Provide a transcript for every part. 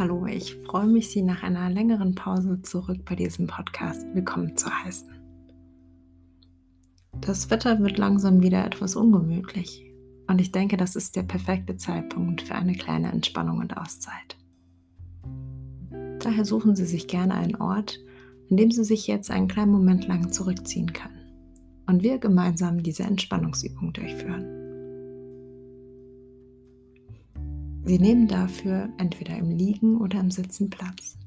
Hallo, ich freue mich, Sie nach einer längeren Pause zurück bei diesem Podcast willkommen zu heißen. Das Wetter wird langsam wieder etwas ungemütlich und ich denke, das ist der perfekte Zeitpunkt für eine kleine Entspannung und Auszeit. Daher suchen Sie sich gerne einen Ort, an dem Sie sich jetzt einen kleinen Moment lang zurückziehen können und wir gemeinsam diese Entspannungsübung durchführen. Sie nehmen dafür entweder im Liegen oder im Sitzen Platz.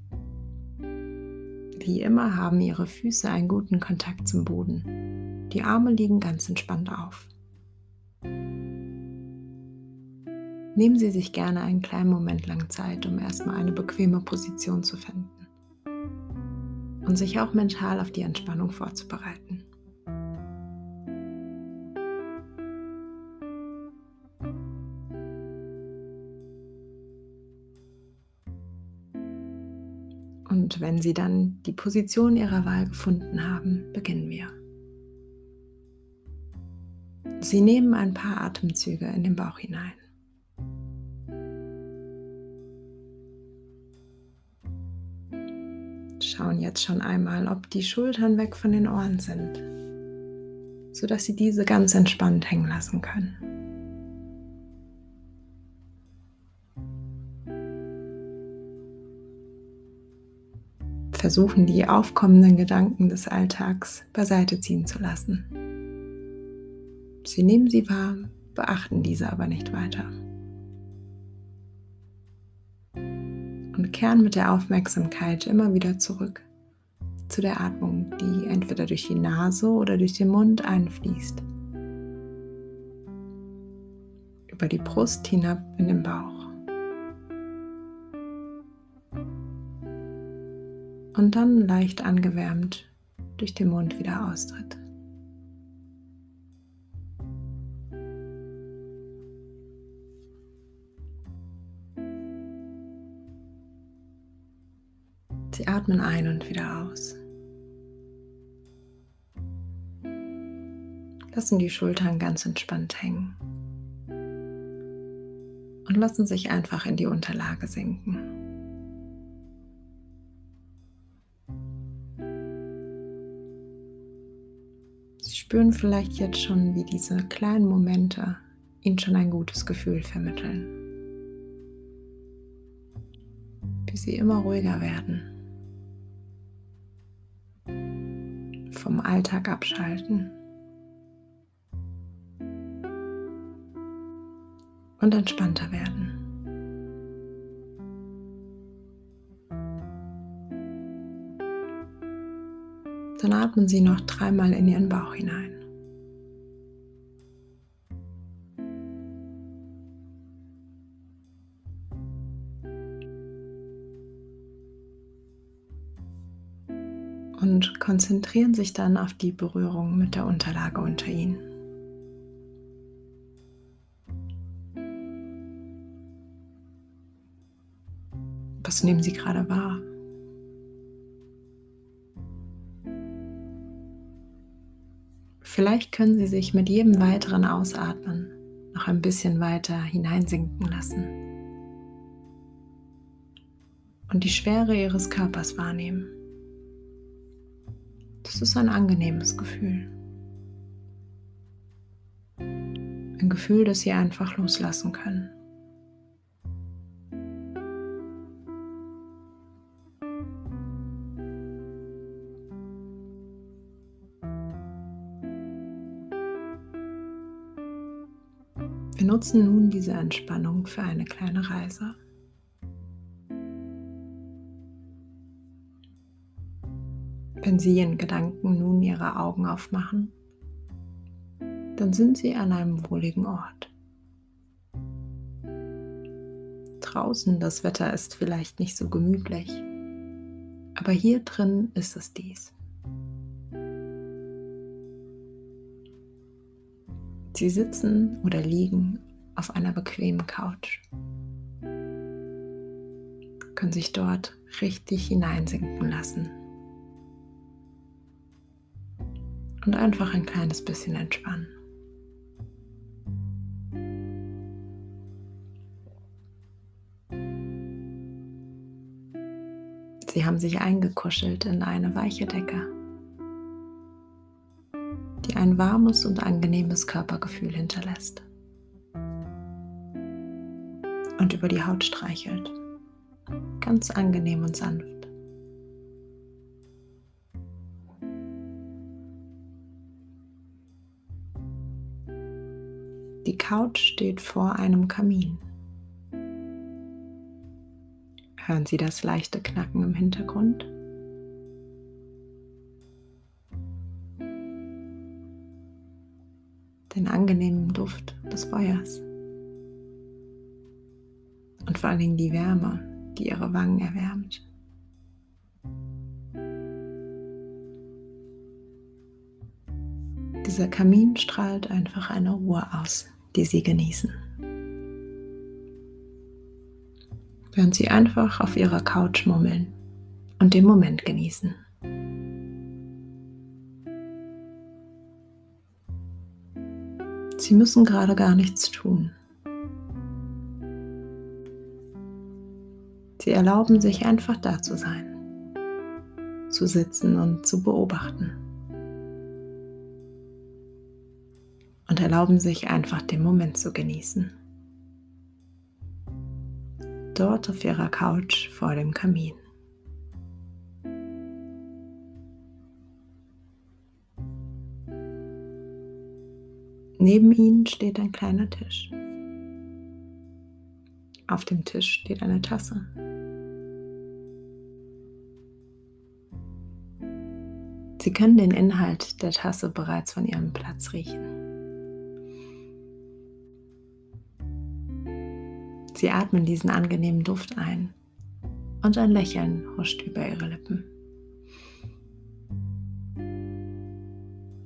Wie immer haben Ihre Füße einen guten Kontakt zum Boden. Die Arme liegen ganz entspannt auf. Nehmen Sie sich gerne einen kleinen Moment lang Zeit, um erstmal eine bequeme Position zu finden und sich auch mental auf die Entspannung vorzubereiten. Und wenn Sie dann die Position Ihrer Wahl gefunden haben, beginnen wir. Sie nehmen ein paar Atemzüge in den Bauch hinein. Schauen jetzt schon einmal, ob die Schultern weg von den Ohren sind, sodass Sie diese ganz entspannt hängen lassen können. Versuchen, die aufkommenden Gedanken des Alltags beiseite ziehen zu lassen. Sie nehmen sie wahr, beachten diese aber nicht weiter. Und kehren mit der Aufmerksamkeit immer wieder zurück zu der Atmung, die entweder durch die Nase oder durch den Mund einfließt. Über die Brust hinab in den Bauch. Und dann leicht angewärmt durch den Mund wieder austritt. Sie atmen ein und wieder aus. Lassen die Schultern ganz entspannt hängen und lassen sich einfach in die Unterlage sinken. Spüren vielleicht jetzt schon, wie diese kleinen Momente ihnen schon ein gutes Gefühl vermitteln. Wie sie immer ruhiger werden. Vom Alltag abschalten. Und entspannter werden. Dann atmen Sie noch dreimal in Ihren Bauch hinein. Und konzentrieren sich dann auf die Berührung mit der Unterlage unter Ihnen. Was nehmen Sie gerade wahr? Vielleicht können Sie sich mit jedem weiteren Ausatmen noch ein bisschen weiter hineinsinken lassen und die Schwere Ihres Körpers wahrnehmen. Das ist ein angenehmes Gefühl. Ein Gefühl, das Sie einfach loslassen können. Wir nutzen nun diese Entspannung für eine kleine Reise. Wenn Sie in Gedanken nun Ihre Augen aufmachen, dann sind Sie an einem wohligen Ort. Draußen das Wetter ist vielleicht nicht so gemütlich, aber hier drin ist es dies. Sie sitzen oder liegen auf einer bequemen Couch, können sich dort richtig hineinsinken lassen. Und einfach ein kleines bisschen entspannen. Sie haben sich eingekuschelt in eine weiche Decke, die ein warmes und angenehmes Körpergefühl hinterlässt und über die Haut streichelt, ganz angenehm und sanft. Die Couch steht vor einem Kamin. Hören Sie das leichte Knacken im Hintergrund? Den angenehmen Duft des Feuers. Und vor allen Dingen die Wärme, die Ihre Wangen erwärmt. Dieser Kamin strahlt einfach eine Ruhe aus, die Sie genießen. während Sie einfach auf Ihrer Couch mummeln und den Moment genießen. Sie müssen gerade gar nichts tun. Sie erlauben sich einfach da zu sein, zu sitzen und zu beobachten. Und erlauben sich einfach den Moment zu genießen dort auf ihrer Couch vor dem Kamin. Neben ihnen steht ein kleiner Tisch. Auf dem Tisch steht eine Tasse. Sie können den Inhalt der Tasse bereits von ihrem Platz riechen. Sie atmen diesen angenehmen Duft ein und ein Lächeln huscht über ihre Lippen.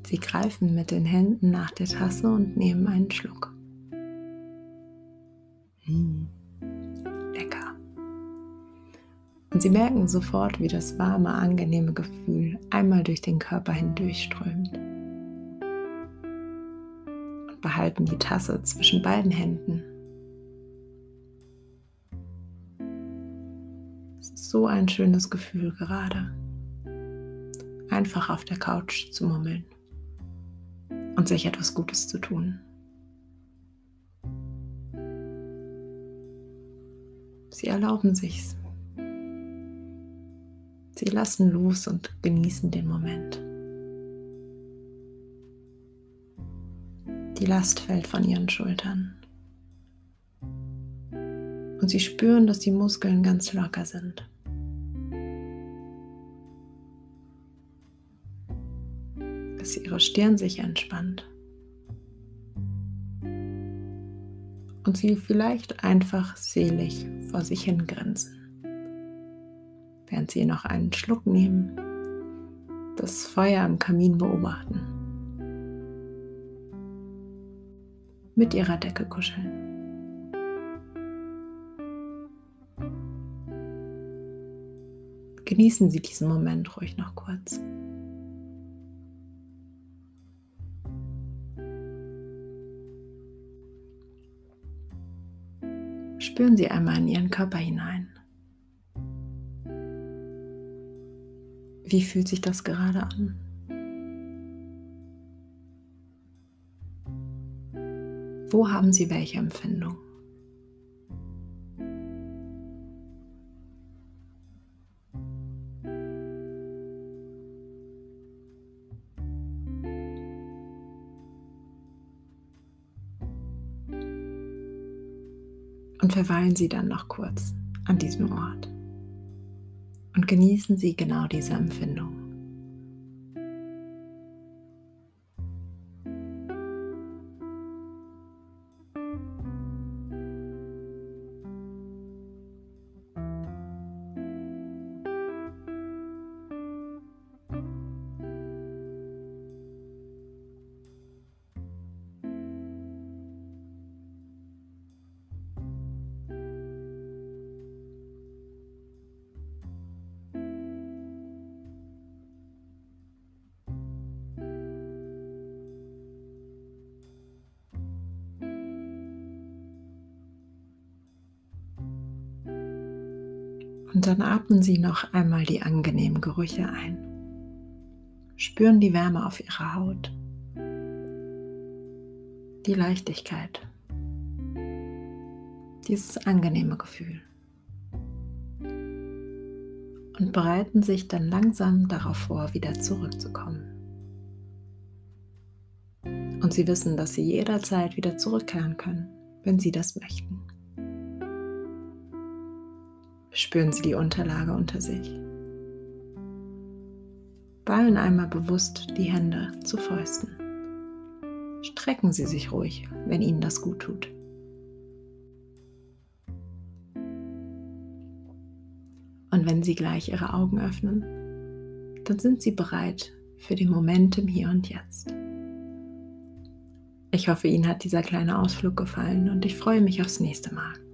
Sie greifen mit den Händen nach der Tasse und nehmen einen Schluck. Mmh, lecker. Und sie merken sofort, wie das warme, angenehme Gefühl einmal durch den Körper hindurchströmt. Und behalten die Tasse zwischen beiden Händen so ein schönes Gefühl gerade. Einfach auf der Couch zu mummeln und sich etwas Gutes zu tun. Sie erlauben sich's. Sie lassen los und genießen den Moment. Die Last fällt von ihren Schultern. Und sie spüren, dass die Muskeln ganz locker sind. Ihre Stirn sich entspannt. Und sie vielleicht einfach selig vor sich hin grinsen. Während sie noch einen Schluck nehmen, das Feuer am Kamin beobachten. Mit ihrer Decke kuscheln. Genießen Sie diesen Moment ruhig noch kurz. Spüren Sie einmal in Ihren Körper hinein. Wie fühlt sich das gerade an? Wo haben Sie welche Empfindung? Und verweilen Sie dann noch kurz an diesem Ort und genießen Sie genau diese Empfindung. Und dann atmen Sie noch einmal die angenehmen Gerüche ein. Spüren die Wärme auf Ihrer Haut, die Leichtigkeit, dieses angenehme Gefühl. Und bereiten sich dann langsam darauf vor, wieder zurückzukommen. Und Sie wissen, dass Sie jederzeit wieder zurückkehren können, wenn Sie das möchten. Spüren Sie die Unterlage unter sich. Ballen einmal bewusst die Hände zu Fäusten. Strecken Sie sich ruhig, wenn Ihnen das gut tut. Und wenn Sie gleich Ihre Augen öffnen, dann sind Sie bereit für den Moment im Hier und Jetzt. Ich hoffe, Ihnen hat dieser kleine Ausflug gefallen und ich freue mich aufs nächste Mal.